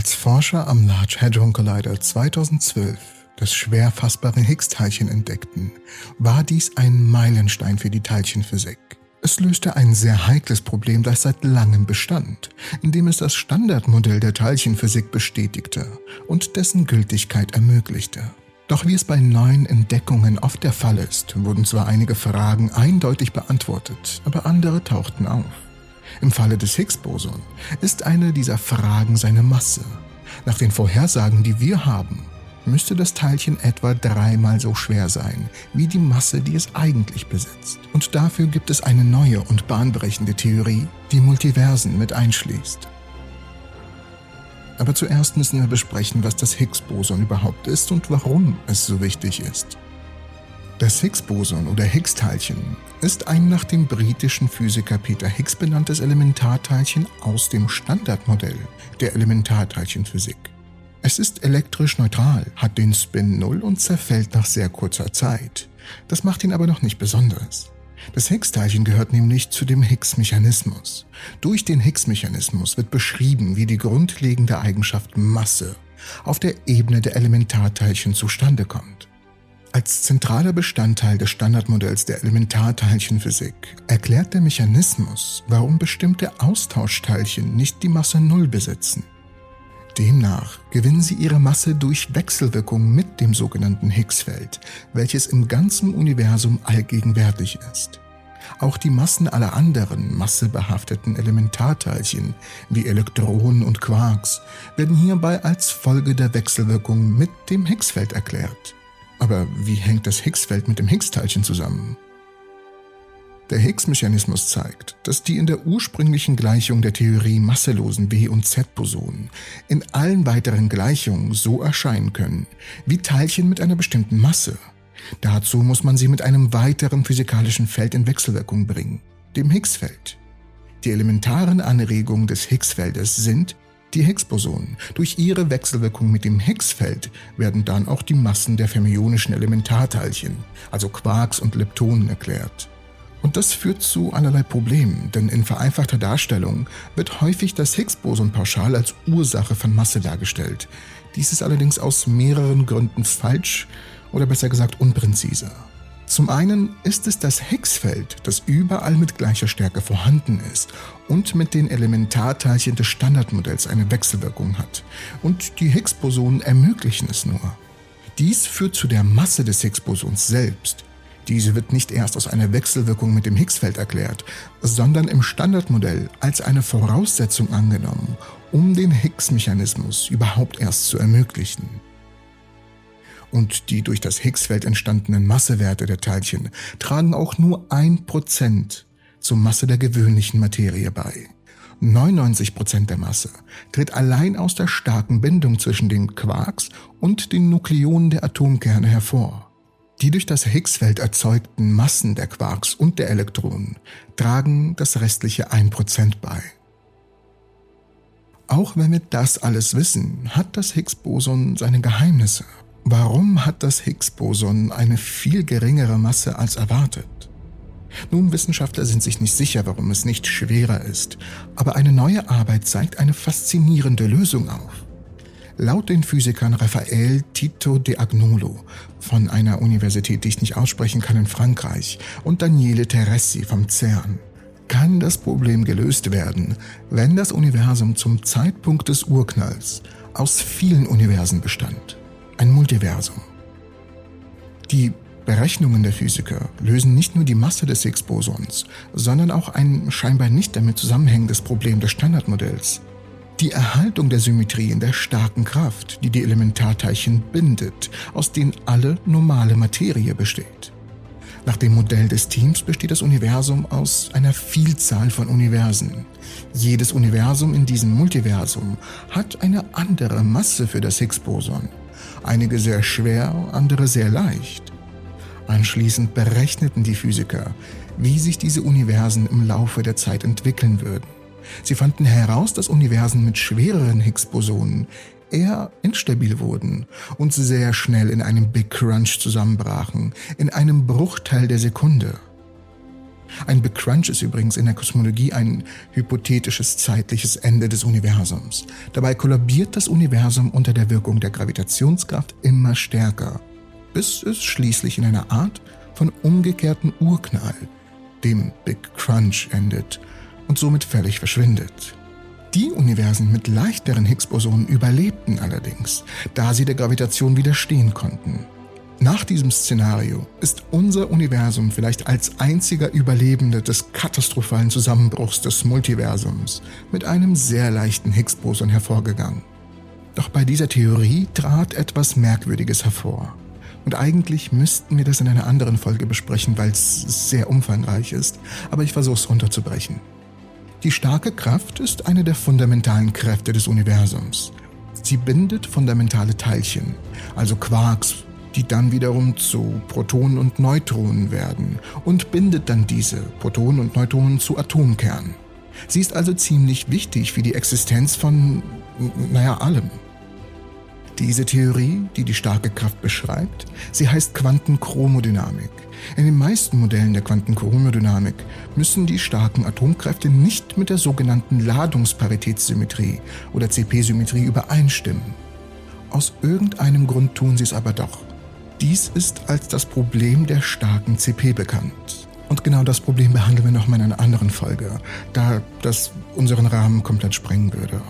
Als Forscher am Large Hadron Collider 2012 das schwer fassbare Higgs-Teilchen entdeckten, war dies ein Meilenstein für die Teilchenphysik. Es löste ein sehr heikles Problem, das seit langem bestand, indem es das Standardmodell der Teilchenphysik bestätigte und dessen Gültigkeit ermöglichte. Doch wie es bei neuen Entdeckungen oft der Fall ist, wurden zwar einige Fragen eindeutig beantwortet, aber andere tauchten auf. Im Falle des Higgs-Boson ist eine dieser Fragen seine Masse. Nach den Vorhersagen, die wir haben, müsste das Teilchen etwa dreimal so schwer sein wie die Masse, die es eigentlich besitzt. Und dafür gibt es eine neue und bahnbrechende Theorie, die Multiversen mit einschließt. Aber zuerst müssen wir besprechen, was das Higgs-Boson überhaupt ist und warum es so wichtig ist. Das Higgs-Boson oder Higgs-Teilchen ist ein nach dem britischen Physiker Peter Higgs benanntes Elementarteilchen aus dem Standardmodell der Elementarteilchenphysik. Es ist elektrisch neutral, hat den Spin 0 und zerfällt nach sehr kurzer Zeit. Das macht ihn aber noch nicht besonders. Das Higgs-Teilchen gehört nämlich zu dem Higgs-Mechanismus. Durch den Higgs-Mechanismus wird beschrieben, wie die grundlegende Eigenschaft Masse auf der Ebene der Elementarteilchen zustande kommt. Als zentraler Bestandteil des Standardmodells der Elementarteilchenphysik erklärt der Mechanismus, warum bestimmte Austauschteilchen nicht die Masse Null besitzen. Demnach gewinnen sie ihre Masse durch Wechselwirkung mit dem sogenannten Higgsfeld, welches im ganzen Universum allgegenwärtig ist. Auch die Massen aller anderen massebehafteten Elementarteilchen wie Elektronen und Quarks werden hierbei als Folge der Wechselwirkung mit dem Higgsfeld erklärt. Aber wie hängt das Higgsfeld mit dem Higgs-Teilchen zusammen? Der Higgs-Mechanismus zeigt, dass die in der ursprünglichen Gleichung der Theorie masselosen W- und Z-Bosonen in allen weiteren Gleichungen so erscheinen können wie Teilchen mit einer bestimmten Masse. Dazu muss man sie mit einem weiteren physikalischen Feld in Wechselwirkung bringen, dem Higgs-Feld. Die elementaren Anregungen des Higgs-Feldes sind die Higgs-Bosonen. Durch ihre Wechselwirkung mit dem Higgs-Feld werden dann auch die Massen der fermionischen Elementarteilchen, also Quarks und Leptonen, erklärt. Und das führt zu allerlei Problemen, denn in vereinfachter Darstellung wird häufig das Higgs-Boson pauschal als Ursache von Masse dargestellt. Dies ist allerdings aus mehreren Gründen falsch oder besser gesagt unpräziser. Zum einen ist es das Higgsfeld, das überall mit gleicher Stärke vorhanden ist und mit den Elementarteilchen des Standardmodells eine Wechselwirkung hat. Und die Higgs-Bosonen ermöglichen es nur. Dies führt zu der Masse des Higgs-Bosons selbst, diese wird nicht erst aus einer Wechselwirkung mit dem Higgsfeld erklärt, sondern im Standardmodell als eine Voraussetzung angenommen, um den Higgs-Mechanismus überhaupt erst zu ermöglichen. Und die durch das Higgsfeld entstandenen Massewerte der Teilchen tragen auch nur ein Prozent zur Masse der gewöhnlichen Materie bei. 99 Prozent der Masse tritt allein aus der starken Bindung zwischen den Quarks und den Nukleonen der Atomkerne hervor. Die durch das Higgsfeld erzeugten Massen der Quarks und der Elektronen tragen das restliche 1% bei. Auch wenn wir das alles wissen, hat das Higgs-Boson seine Geheimnisse. Warum hat das Higgs-Boson eine viel geringere Masse als erwartet? Nun, Wissenschaftler sind sich nicht sicher, warum es nicht schwerer ist, aber eine neue Arbeit zeigt eine faszinierende Lösung auf. Laut den Physikern Raphael Tito de Agnolo von einer Universität, die ich nicht aussprechen kann in Frankreich, und Daniele Terressi vom CERN kann das Problem gelöst werden, wenn das Universum zum Zeitpunkt des Urknalls aus vielen Universen bestand. Ein Multiversum. Die Berechnungen der Physiker lösen nicht nur die Masse des Higgs-Bosons, sondern auch ein scheinbar nicht damit zusammenhängendes Problem des Standardmodells, die Erhaltung der Symmetrie in der starken Kraft, die die Elementarteilchen bindet, aus denen alle normale Materie besteht. Nach dem Modell des Teams besteht das Universum aus einer Vielzahl von Universen. Jedes Universum in diesem Multiversum hat eine andere Masse für das Higgs-Boson. Einige sehr schwer, andere sehr leicht. Anschließend berechneten die Physiker, wie sich diese Universen im Laufe der Zeit entwickeln würden. Sie fanden heraus, dass Universen mit schwereren Higgs-Bosonen eher instabil wurden und sehr schnell in einem Big Crunch zusammenbrachen, in einem Bruchteil der Sekunde. Ein Big Crunch ist übrigens in der Kosmologie ein hypothetisches zeitliches Ende des Universums. Dabei kollabiert das Universum unter der Wirkung der Gravitationskraft immer stärker, bis es schließlich in einer Art von umgekehrten Urknall, dem Big Crunch, endet und somit völlig verschwindet. Die Universen mit leichteren Higgs-Bosonen überlebten allerdings, da sie der Gravitation widerstehen konnten. Nach diesem Szenario ist unser Universum vielleicht als einziger Überlebende des katastrophalen Zusammenbruchs des Multiversums mit einem sehr leichten Higgs-Boson hervorgegangen. Doch bei dieser Theorie trat etwas Merkwürdiges hervor. Und eigentlich müssten wir das in einer anderen Folge besprechen, weil es sehr umfangreich ist, aber ich versuche es runterzubrechen. Die starke Kraft ist eine der fundamentalen Kräfte des Universums. Sie bindet fundamentale Teilchen, also Quarks, die dann wiederum zu Protonen und Neutronen werden und bindet dann diese Protonen und Neutronen zu Atomkernen. Sie ist also ziemlich wichtig für die Existenz von, naja, allem. Diese Theorie, die die starke Kraft beschreibt, sie heißt Quantenchromodynamik. In den meisten Modellen der Quantenchromodynamik müssen die starken Atomkräfte nicht mit der sogenannten Ladungsparitätssymmetrie oder CP-Symmetrie übereinstimmen. Aus irgendeinem Grund tun sie es aber doch. Dies ist als das Problem der starken CP bekannt. Und genau das Problem behandeln wir nochmal in einer anderen Folge, da das unseren Rahmen komplett sprengen würde.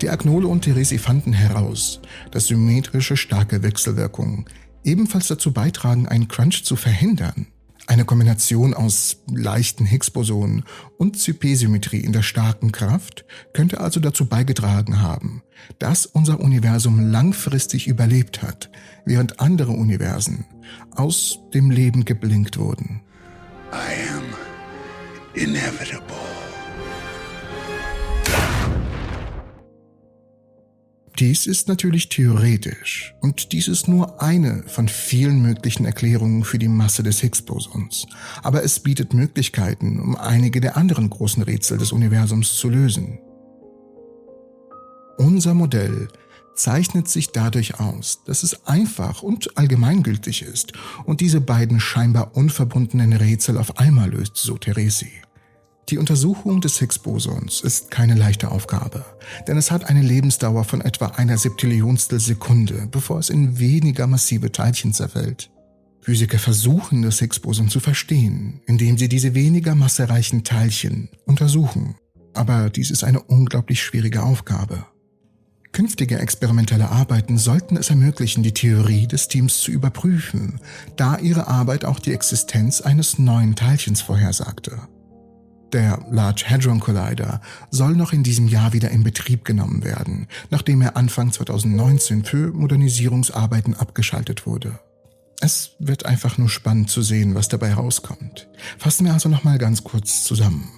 Die Agnole und Theresi fanden heraus, dass symmetrische starke Wechselwirkungen ebenfalls dazu beitragen, einen Crunch zu verhindern. Eine Kombination aus leichten Higgs-Bosonen und CP-Symmetrie in der starken Kraft könnte also dazu beigetragen haben, dass unser Universum langfristig überlebt hat, während andere Universen aus dem Leben geblinkt wurden. I am inevitable. Dies ist natürlich theoretisch und dies ist nur eine von vielen möglichen Erklärungen für die Masse des Higgs-Bosons, aber es bietet Möglichkeiten, um einige der anderen großen Rätsel des Universums zu lösen. Unser Modell zeichnet sich dadurch aus, dass es einfach und allgemeingültig ist und diese beiden scheinbar unverbundenen Rätsel auf einmal löst, so Theresi. Die Untersuchung des Higgs-Bosons ist keine leichte Aufgabe, denn es hat eine Lebensdauer von etwa einer Septillionstel Sekunde, bevor es in weniger massive Teilchen zerfällt. Physiker versuchen, das Higgs-Boson zu verstehen, indem sie diese weniger massereichen Teilchen untersuchen. Aber dies ist eine unglaublich schwierige Aufgabe. Künftige experimentelle Arbeiten sollten es ermöglichen, die Theorie des Teams zu überprüfen, da ihre Arbeit auch die Existenz eines neuen Teilchens vorhersagte. Der Large Hadron Collider soll noch in diesem Jahr wieder in Betrieb genommen werden, nachdem er Anfang 2019 für Modernisierungsarbeiten abgeschaltet wurde. Es wird einfach nur spannend zu sehen, was dabei rauskommt. Fassen wir also nochmal ganz kurz zusammen.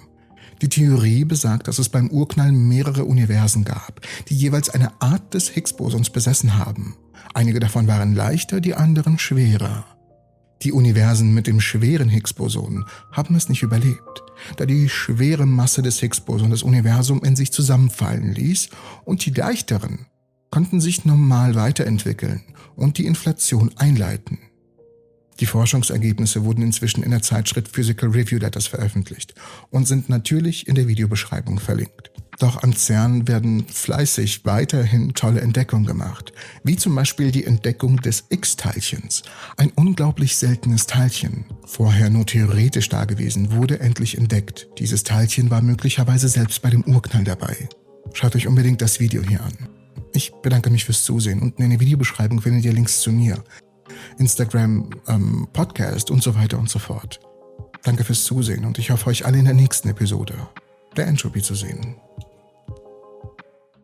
Die Theorie besagt, dass es beim Urknall mehrere Universen gab, die jeweils eine Art des Higgs-Bosons besessen haben. Einige davon waren leichter, die anderen schwerer. Die Universen mit dem schweren Higgs-Boson haben es nicht überlebt, da die schwere Masse des Higgs-Bosons das Universum in sich zusammenfallen ließ und die leichteren konnten sich normal weiterentwickeln und die Inflation einleiten. Die Forschungsergebnisse wurden inzwischen in der Zeitschrift Physical Review Letters veröffentlicht und sind natürlich in der Videobeschreibung verlinkt. Doch am CERN werden fleißig weiterhin tolle Entdeckungen gemacht, wie zum Beispiel die Entdeckung des X-Teilchens, ein unglaublich seltenes Teilchen. Vorher nur theoretisch dagewesen, wurde endlich entdeckt. Dieses Teilchen war möglicherweise selbst bei dem Urknall dabei. Schaut euch unbedingt das Video hier an. Ich bedanke mich fürs Zusehen und in der Videobeschreibung findet ihr Links zu mir, Instagram, ähm, Podcast und so weiter und so fort. Danke fürs Zusehen und ich hoffe euch alle in der nächsten Episode der Entropy zu sehen.